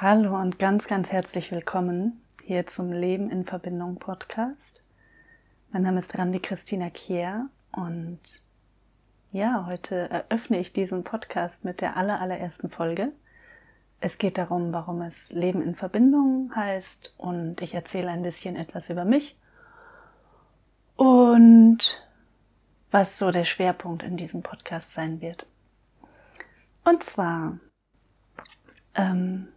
Hallo und ganz, ganz herzlich willkommen hier zum Leben in Verbindung Podcast. Mein Name ist Randi Christina Kier und ja, heute eröffne ich diesen Podcast mit der aller, allerersten Folge. Es geht darum, warum es Leben in Verbindung heißt und ich erzähle ein bisschen etwas über mich und was so der Schwerpunkt in diesem Podcast sein wird. Und zwar ähm,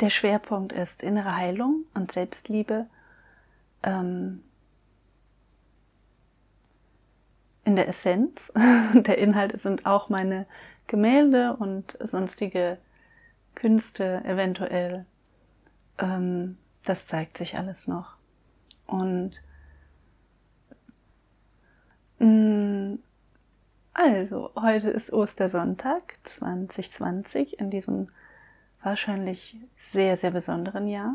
der Schwerpunkt ist innere Heilung und Selbstliebe. Ähm, in der Essenz. Der Inhalt sind auch meine Gemälde und sonstige Künste eventuell. Ähm, das zeigt sich alles noch. Und mh, mm, also, heute ist Ostersonntag 2020 in diesem wahrscheinlich sehr, sehr besonderen Jahr.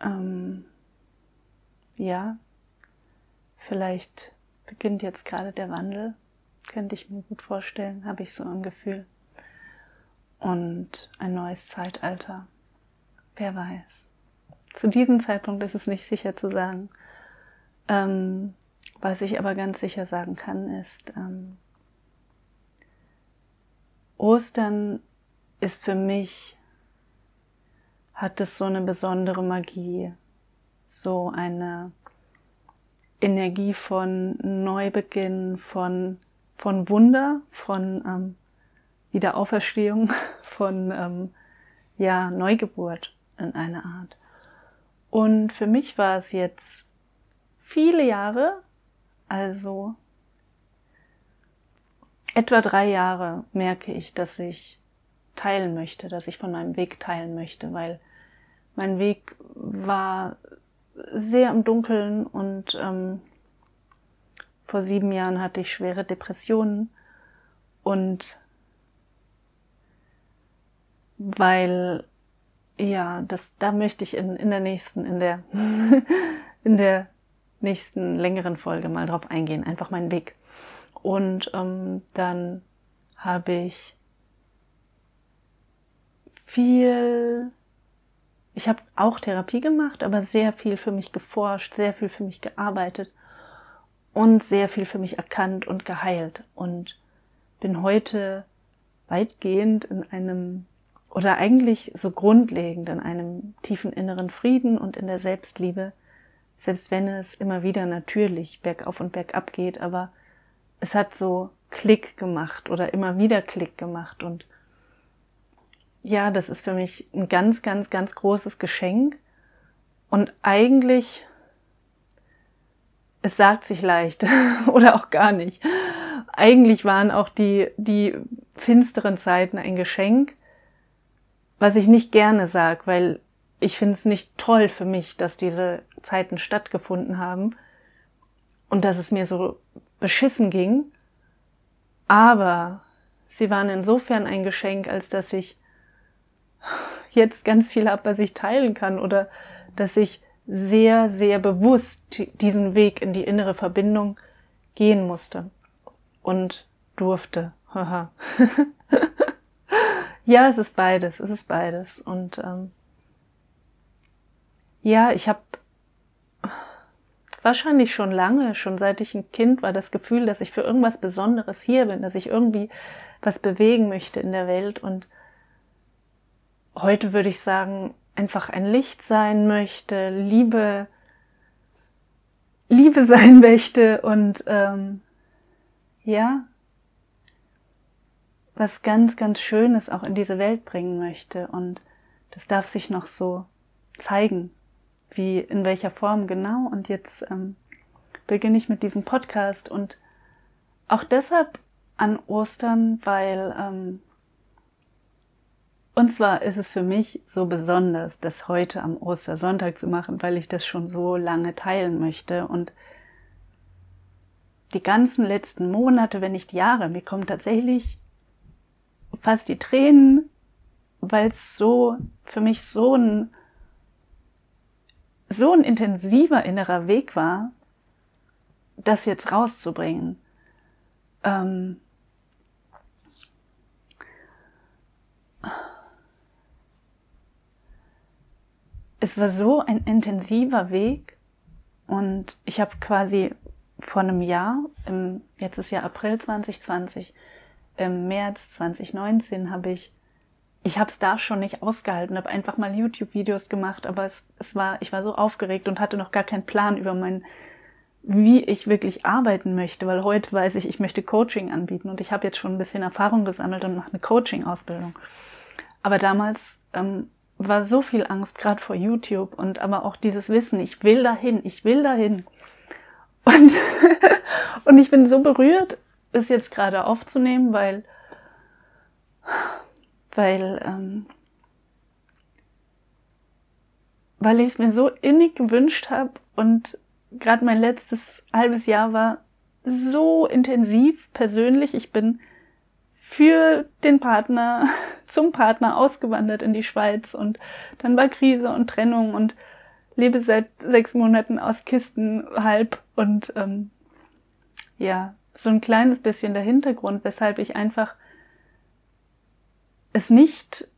Ähm, ja, vielleicht beginnt jetzt gerade der Wandel, könnte ich mir gut vorstellen, habe ich so ein Gefühl. Und ein neues Zeitalter, wer weiß. Zu diesem Zeitpunkt ist es nicht sicher zu sagen. Ähm, was ich aber ganz sicher sagen kann, ist, ähm, Ostern ist für mich, hat es so eine besondere Magie, so eine Energie von Neubeginn, von, von Wunder, von ähm, Wiederauferstehung, von ähm, ja, Neugeburt in einer Art. Und für mich war es jetzt viele Jahre, also etwa drei Jahre merke ich, dass ich teilen möchte, dass ich von meinem Weg teilen möchte, weil mein Weg war sehr im Dunkeln und ähm, vor sieben Jahren hatte ich schwere Depressionen und weil ja, das da möchte ich in, in der nächsten, in der in der nächsten längeren Folge mal drauf eingehen, einfach meinen Weg. Und ähm, dann habe ich viel, ich habe auch Therapie gemacht, aber sehr viel für mich geforscht, sehr viel für mich gearbeitet und sehr viel für mich erkannt und geheilt. Und bin heute weitgehend in einem oder eigentlich so grundlegend in einem tiefen inneren Frieden und in der Selbstliebe, selbst wenn es immer wieder natürlich bergauf und bergab geht, aber es hat so Klick gemacht oder immer wieder Klick gemacht und ja, das ist für mich ein ganz, ganz, ganz großes Geschenk. Und eigentlich, es sagt sich leicht oder auch gar nicht. Eigentlich waren auch die, die finsteren Zeiten ein Geschenk, was ich nicht gerne sage, weil ich finde es nicht toll für mich, dass diese Zeiten stattgefunden haben und dass es mir so beschissen ging. Aber sie waren insofern ein Geschenk, als dass ich jetzt ganz viel habe, was ich teilen kann oder dass ich sehr, sehr bewusst diesen Weg in die innere Verbindung gehen musste und durfte. ja, es ist beides, es ist beides. Und ähm, ja, ich habe wahrscheinlich schon lange, schon seit ich ein Kind war, das Gefühl, dass ich für irgendwas Besonderes hier bin, dass ich irgendwie was bewegen möchte in der Welt und heute würde ich sagen, einfach ein Licht sein möchte, Liebe, Liebe sein möchte und ähm, ja, was ganz, ganz Schönes auch in diese Welt bringen möchte. Und das darf sich noch so zeigen, wie in welcher Form genau. Und jetzt ähm, beginne ich mit diesem Podcast und auch deshalb an Ostern, weil ähm, und zwar ist es für mich so besonders, das heute am Ostersonntag zu machen, weil ich das schon so lange teilen möchte. Und die ganzen letzten Monate, wenn nicht Jahre, mir kommen tatsächlich fast die Tränen, weil es so für mich so ein so ein intensiver innerer Weg war, das jetzt rauszubringen. Ähm, es war so ein intensiver Weg und ich habe quasi vor einem Jahr, im, jetzt ist ja April 2020, im März 2019 habe ich, ich habe es da schon nicht ausgehalten, habe einfach mal YouTube-Videos gemacht, aber es, es war, ich war so aufgeregt und hatte noch gar keinen Plan über mein, wie ich wirklich arbeiten möchte, weil heute weiß ich, ich möchte Coaching anbieten und ich habe jetzt schon ein bisschen Erfahrung gesammelt und mache eine Coaching-Ausbildung. Aber damals ähm, war so viel Angst, gerade vor YouTube und aber auch dieses Wissen, ich will dahin, ich will dahin. Und, und ich bin so berührt, es jetzt gerade aufzunehmen, weil, weil, ähm, weil ich es mir so innig gewünscht habe und gerade mein letztes halbes Jahr war so intensiv persönlich. Ich bin für den Partner, zum Partner ausgewandert in die Schweiz und dann war Krise und Trennung und lebe seit sechs Monaten aus Kisten halb und ähm, ja, so ein kleines bisschen der Hintergrund, weshalb ich einfach es nicht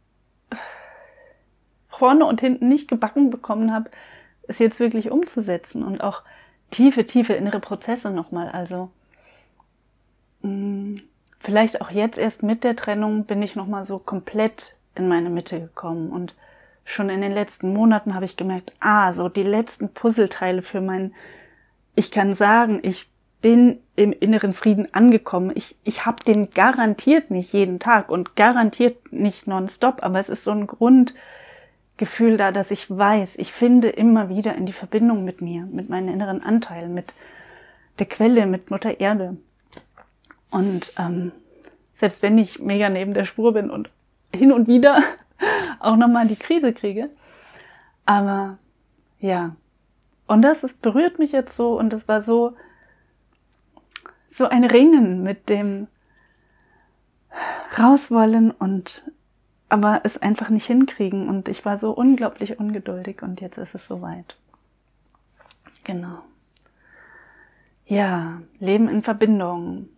vorne und hinten nicht gebacken bekommen habe, es jetzt wirklich umzusetzen und auch tiefe, tiefe innere Prozesse nochmal. Also mh, mm, vielleicht auch jetzt erst mit der Trennung bin ich nochmal so komplett in meine Mitte gekommen und schon in den letzten Monaten habe ich gemerkt, ah, so die letzten Puzzleteile für mein, ich kann sagen, ich bin im inneren Frieden angekommen. Ich, ich habe den garantiert nicht jeden Tag und garantiert nicht nonstop, aber es ist so ein Grundgefühl da, dass ich weiß, ich finde immer wieder in die Verbindung mit mir, mit meinen inneren Anteilen, mit der Quelle, mit Mutter Erde. Und ähm, selbst wenn ich mega neben der Spur bin und hin und wieder auch nochmal die Krise kriege. Aber ja, und das ist, berührt mich jetzt so und es war so, so ein Ringen mit dem rauswollen und aber es einfach nicht hinkriegen und ich war so unglaublich ungeduldig und jetzt ist es soweit. Genau. Ja, Leben in Verbindung.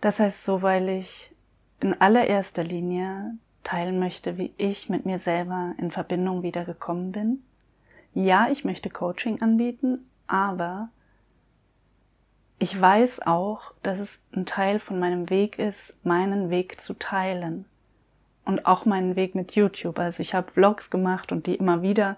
Das heißt so, weil ich in allererster Linie teilen möchte, wie ich mit mir selber in Verbindung wieder gekommen bin. Ja, ich möchte Coaching anbieten, aber ich weiß auch, dass es ein Teil von meinem Weg ist, meinen Weg zu teilen. Und auch meinen Weg mit YouTube. Also ich habe Vlogs gemacht und die immer wieder,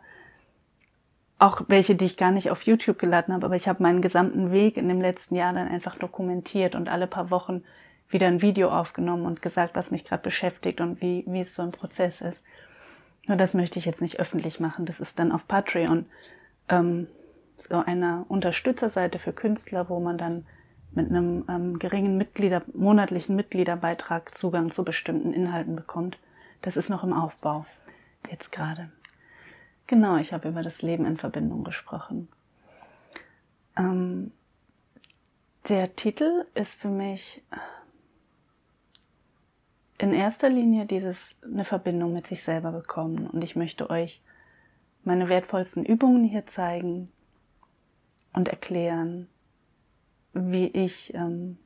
auch welche, die ich gar nicht auf YouTube geladen habe, aber ich habe meinen gesamten Weg in dem letzten Jahr dann einfach dokumentiert und alle paar Wochen wieder ein Video aufgenommen und gesagt, was mich gerade beschäftigt und wie, wie es so ein Prozess ist. Nur das möchte ich jetzt nicht öffentlich machen. Das ist dann auf Patreon ähm, so einer Unterstützerseite für Künstler, wo man dann mit einem ähm, geringen Mitglieder, monatlichen Mitgliederbeitrag Zugang zu bestimmten Inhalten bekommt. Das ist noch im Aufbau. Jetzt gerade. Genau, ich habe über das Leben in Verbindung gesprochen. Ähm, der Titel ist für mich in erster Linie dieses eine Verbindung mit sich selber bekommen und ich möchte euch meine wertvollsten Übungen hier zeigen und erklären, wie ich ähm,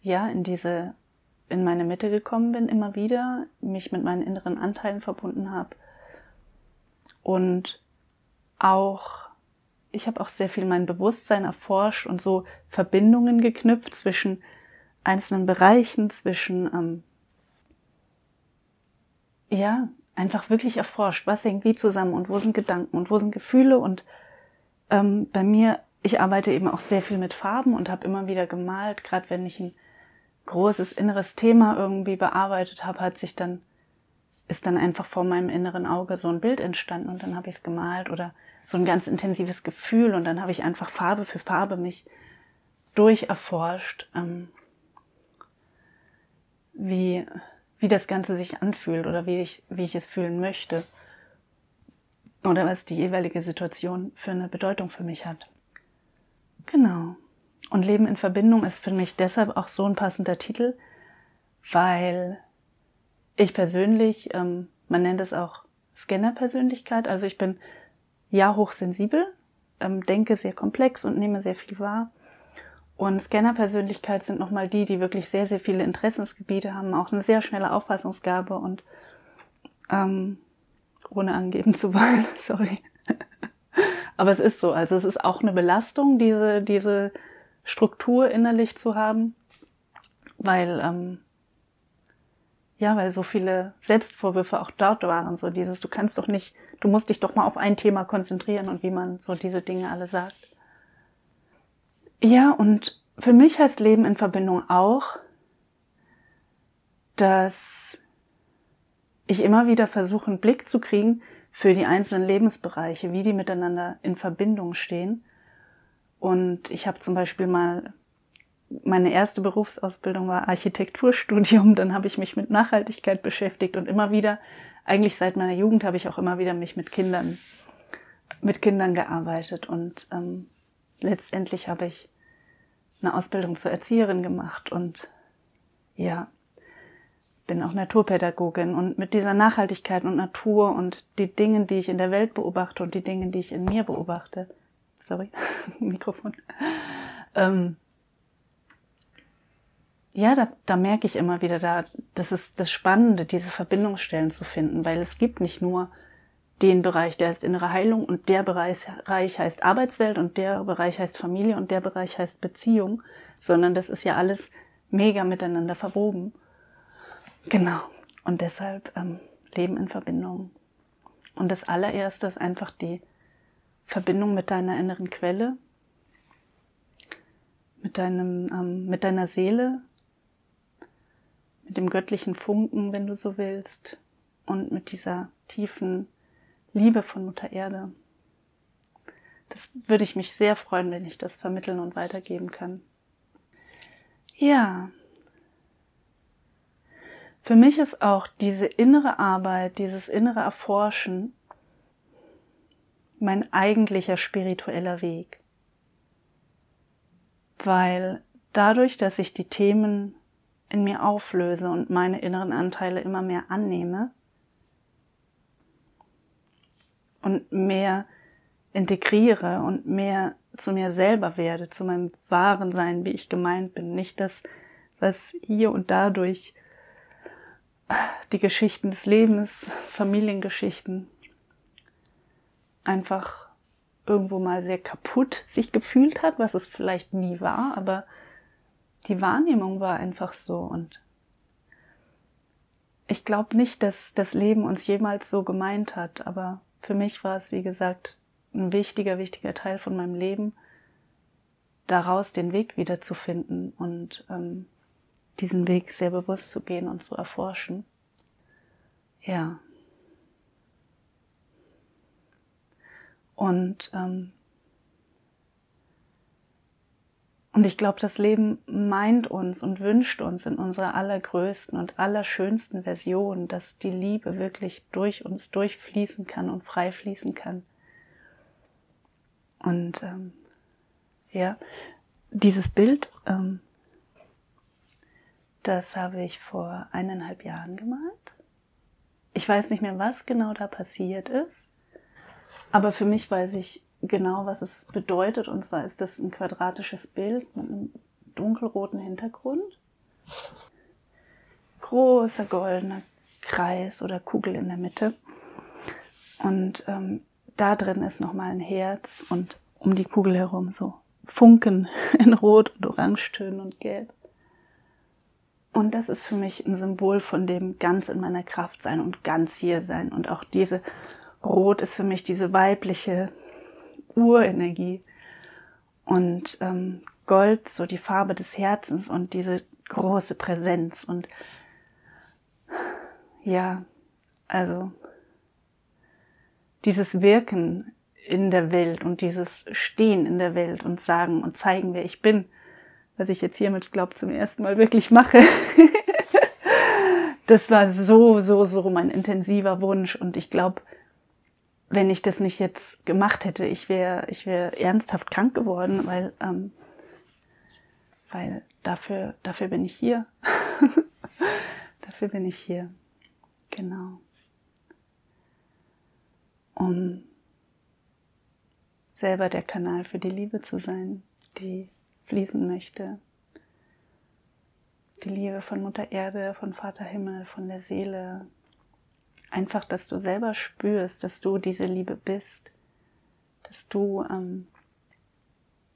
ja in diese in meine Mitte gekommen bin immer wieder, mich mit meinen inneren Anteilen verbunden habe und auch ich habe auch sehr viel mein Bewusstsein erforscht und so Verbindungen geknüpft zwischen einzelnen Bereichen, zwischen ähm, ja, einfach wirklich erforscht, was hängt wie zusammen und wo sind Gedanken und wo sind Gefühle. Und ähm, bei mir, ich arbeite eben auch sehr viel mit Farben und habe immer wieder gemalt, gerade wenn ich ein großes inneres Thema irgendwie bearbeitet habe, hat sich dann ist dann einfach vor meinem inneren Auge so ein Bild entstanden und dann habe ich es gemalt oder so ein ganz intensives Gefühl und dann habe ich einfach Farbe für Farbe mich durcherforscht, ähm, wie wie das Ganze sich anfühlt oder wie ich, wie ich es fühlen möchte. Oder was die jeweilige Situation für eine Bedeutung für mich hat. Genau. Und Leben in Verbindung ist für mich deshalb auch so ein passender Titel, weil ich persönlich, ähm, man nennt es auch Scanner-Persönlichkeit, also ich bin ja hochsensibel, ähm, denke sehr komplex und nehme sehr viel wahr. Und Scanner-Persönlichkeit sind nochmal die, die wirklich sehr, sehr viele Interessensgebiete haben, auch eine sehr schnelle Auffassungsgabe und ähm, ohne angeben zu wollen, sorry. Aber es ist so, also es ist auch eine Belastung, diese, diese Struktur innerlich zu haben, weil, ähm, ja, weil so viele Selbstvorwürfe auch dort waren, so dieses, du kannst doch nicht, du musst dich doch mal auf ein Thema konzentrieren und wie man so diese Dinge alle sagt. Ja, und für mich heißt Leben in Verbindung auch, dass ich immer wieder versuche, einen Blick zu kriegen für die einzelnen Lebensbereiche, wie die miteinander in Verbindung stehen. Und ich habe zum Beispiel mal, meine erste Berufsausbildung war Architekturstudium, dann habe ich mich mit Nachhaltigkeit beschäftigt und immer wieder, eigentlich seit meiner Jugend habe ich auch immer wieder mich mit Kindern, mit Kindern gearbeitet. Und ähm, letztendlich habe ich eine Ausbildung zur Erzieherin gemacht und ja, bin auch Naturpädagogin. Und mit dieser Nachhaltigkeit und Natur und die Dinge, die ich in der Welt beobachte und die Dinge, die ich in mir beobachte, sorry, Mikrofon, ähm, ja, da, da merke ich immer wieder, da, das ist das Spannende, diese Verbindungsstellen zu finden, weil es gibt nicht nur den Bereich, der heißt innere Heilung und der Bereich heißt Arbeitswelt und der Bereich heißt Familie und der Bereich heißt Beziehung, sondern das ist ja alles mega miteinander verwoben. Genau. Und deshalb ähm, Leben in Verbindung. Und das allererste ist einfach die Verbindung mit deiner inneren Quelle, mit deinem, ähm, mit deiner Seele, mit dem göttlichen Funken, wenn du so willst, und mit dieser tiefen Liebe von Mutter Erde. Das würde ich mich sehr freuen, wenn ich das vermitteln und weitergeben kann. Ja, für mich ist auch diese innere Arbeit, dieses innere Erforschen mein eigentlicher spiritueller Weg. Weil dadurch, dass ich die Themen in mir auflöse und meine inneren Anteile immer mehr annehme und mehr integriere und mehr zu mir selber werde, zu meinem wahren Sein, wie ich gemeint bin. Nicht das, was hier und dadurch die Geschichten des Lebens, Familiengeschichten, einfach irgendwo mal sehr kaputt sich gefühlt hat, was es vielleicht nie war, aber die Wahrnehmung war einfach so und ich glaube nicht, dass das Leben uns jemals so gemeint hat, aber für mich war es, wie gesagt, ein wichtiger, wichtiger Teil von meinem Leben, daraus den Weg wiederzufinden und ähm, diesen Weg sehr bewusst zu gehen und zu erforschen. Ja. Und, ähm, und ich glaube, das Leben meint uns und wünscht uns in unserer allergrößten und allerschönsten Version, dass die Liebe wirklich durch uns durchfließen kann und frei fließen kann. Und ähm, ja, dieses Bild ähm, das habe ich vor eineinhalb Jahren gemalt. Ich weiß nicht mehr, was genau da passiert ist, aber für mich weiß ich genau, was es bedeutet. Und zwar ist das ein quadratisches Bild mit einem dunkelroten Hintergrund. Großer goldener Kreis oder Kugel in der Mitte. Und ähm, da drin ist nochmal ein Herz und um die Kugel herum so Funken in Rot und Orangetönen und Gelb. Und das ist für mich ein Symbol von dem ganz in meiner Kraft sein und ganz hier sein. Und auch diese Rot ist für mich diese weibliche Urenergie. Und ähm, Gold, so die Farbe des Herzens und diese große Präsenz. Und ja, also dieses Wirken in der Welt und dieses Stehen in der Welt und sagen und zeigen, wer ich bin was ich jetzt hiermit, glaube zum ersten Mal wirklich mache. das war so, so, so mein intensiver Wunsch und ich glaube, wenn ich das nicht jetzt gemacht hätte, ich wäre ich wäre ernsthaft krank geworden, weil, ähm, weil dafür, dafür bin ich hier. dafür bin ich hier. Genau. Um selber der Kanal für die Liebe zu sein, die fließen möchte. Die Liebe von Mutter Erde, von Vater Himmel, von der Seele, einfach, dass du selber spürst, dass du diese Liebe bist, dass du ähm,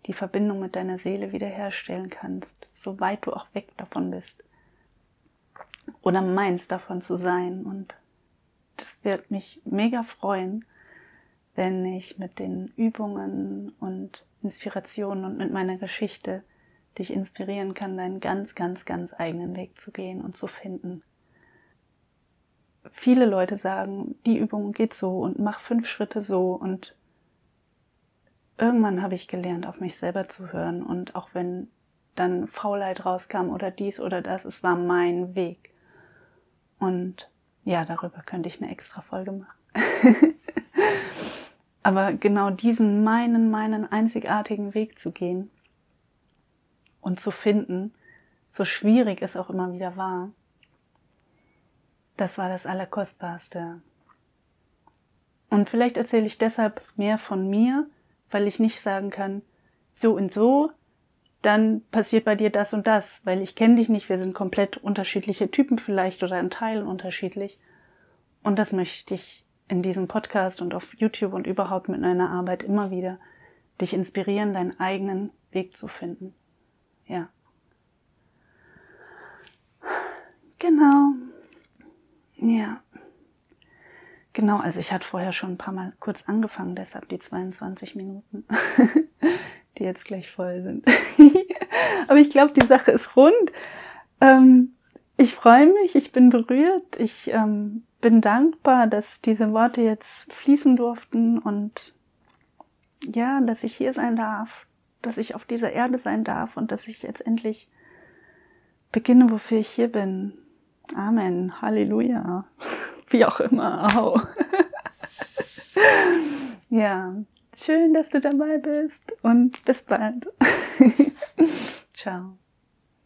die Verbindung mit deiner Seele wiederherstellen kannst, soweit du auch weg davon bist oder meinst davon zu sein. Und das wird mich mega freuen, wenn ich mit den Übungen und Inspirationen und mit meiner Geschichte dich inspirieren kann, deinen ganz, ganz, ganz eigenen Weg zu gehen und zu finden. Viele Leute sagen, die Übung geht so und mach fünf Schritte so und irgendwann habe ich gelernt, auf mich selber zu hören und auch wenn dann Faulheit rauskam oder dies oder das, es war mein Weg. Und ja, darüber könnte ich eine extra Folge machen. Aber genau diesen meinen, meinen einzigartigen Weg zu gehen und zu finden, so schwierig es auch immer wieder war, das war das Allerkostbarste. Und vielleicht erzähle ich deshalb mehr von mir, weil ich nicht sagen kann, so und so, dann passiert bei dir das und das, weil ich kenne dich nicht, wir sind komplett unterschiedliche Typen vielleicht oder in Teilen unterschiedlich. Und das möchte ich in diesem Podcast und auf YouTube und überhaupt mit meiner Arbeit immer wieder dich inspirieren, deinen eigenen Weg zu finden. Ja. Genau. Ja. Genau, also ich hatte vorher schon ein paar Mal kurz angefangen, deshalb die 22 Minuten, die jetzt gleich voll sind. Aber ich glaube, die Sache ist rund. Ähm, ich freue mich, ich bin berührt, ich ähm, bin dankbar, dass diese Worte jetzt fließen durften und ja, dass ich hier sein darf, dass ich auf dieser Erde sein darf und dass ich jetzt endlich beginne, wofür ich hier bin. Amen. Halleluja. Wie auch immer. Au. ja, schön, dass du dabei bist und bis bald. Ciao.